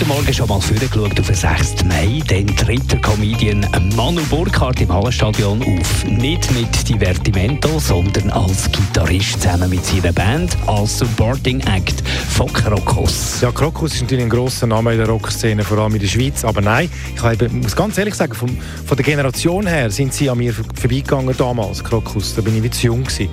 heute Morgen schon mal vorgeschaut auf den 6. Mai. Dann tritt der Comedian Manu Burkhardt im Hallenstadion auf. Nicht mit Divertimento, sondern als Gitarrist zusammen mit seiner Band, als Supporting Act von Krokus. Ja, Krokus ist natürlich ein grosser Name in der Rockszene, vor allem in der Schweiz. Aber nein, ich eben, muss ganz ehrlich sagen, vom, von der Generation her sind sie an mir vorbeigegangen damals, Krokus. Da bin ich nicht zu jung gewesen.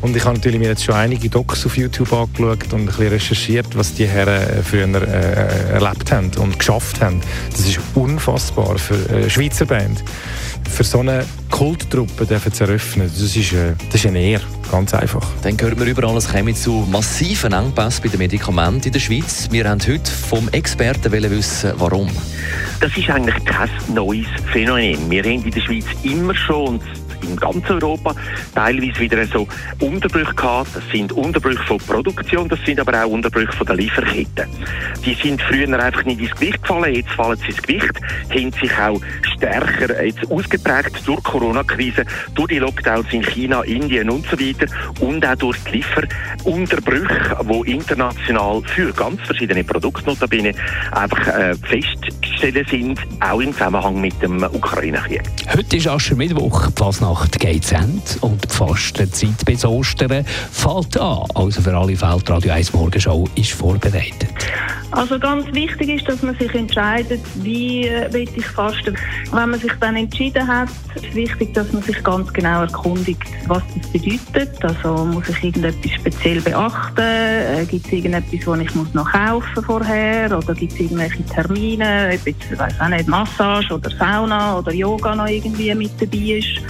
Und ich habe natürlich mir jetzt schon einige Docs auf YouTube angeschaut und ein bisschen recherchiert, was die Herren äh, früher äh, erlebt haben und geschafft haben. Das ist unfassbar für eine Schweizer Band. Für so eine Kulttruppe zu eröffnen, das ist, äh, das ist eine Ehre. Ganz einfach. Dann hören wir überall, es käme zu massiven Engpässen bei den Medikamenten in der Schweiz. Wir haben heute vom Experten wissen, warum. Das ist eigentlich kein neues Phänomen. Wir haben in der Schweiz immer schon in ganz Europa teilweise wieder so Unterbrüche gehabt. Das sind Unterbrüche von Produktion, das sind aber auch Unterbrüche von der Lieferkette. Die sind früher einfach nicht ins Gewicht gefallen, jetzt fallen sie ins Gewicht, haben sich auch stärker jetzt ausgeprägt durch die Corona-Krise, durch die Lockdowns in China, Indien und so weiter und auch durch die Lieferunterbrüche, die international für ganz verschiedene Produkte notabene einfach äh, festgestellt sind, auch im Zusammenhang mit dem Ukraine-Krieg. Heute ist Aschermittwoch, die Fasnacht geht zu Ende und die Fastenzeit bis Ostern fällt an. Also für alle Fälle, die Radio 1 Morgenshow ist vorbereitet. Also ganz wichtig ist, dass man sich entscheidet, wie äh, will ich fasten. Wenn man sich dann entschieden hat, ist wichtig, dass man sich ganz genau erkundigt, was das bedeutet. Also muss ich irgendetwas speziell beachten? Äh, gibt es irgendetwas, was ich muss noch kaufen vorher? Oder gibt es irgendwelche Termine, ob jetzt, ich weiß auch nicht, Massage oder Sauna oder Yoga noch irgendwie mit dabei ist?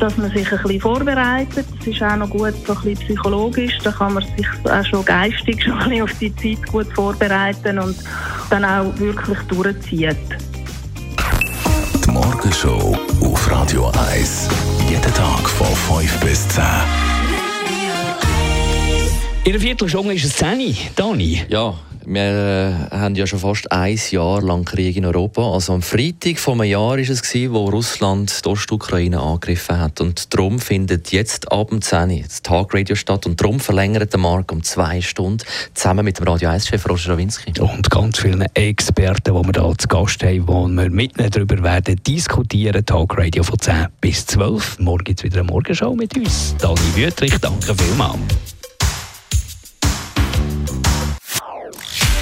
dass man sich ein bisschen vorbereitet. Das ist auch noch gut so ein bisschen psychologisch. Da kann man sich auch schon geistig schon ein bisschen auf die Zeit gut vorbereiten und dann auch wirklich durchziehen. Morgenshow auf Radio 1. Jeden Tag von 5 bis 10. In einer Viertelstunde ist es 10 Dani. Ja, wir äh, haben ja schon fast ein Jahr lang Krieg in Europa. Also am Freitag einem Jahr war es, gewesen, wo Russland die Ostukraine angegriffen hat. Und darum findet jetzt Abend 10 das Tagradio statt. Und darum verlängert der Markt um zwei Stunden zusammen mit dem Radio 1-Chef Roger Rawinski. Und ganz vielen Experten, die wir hier zu Gast haben, wo wir mit ihnen darüber werden diskutieren. Tagradio von 10 bis 12. Morgen gibt es wieder eine Morgenshow mit uns. Dani Wüttrich, danke vielmals.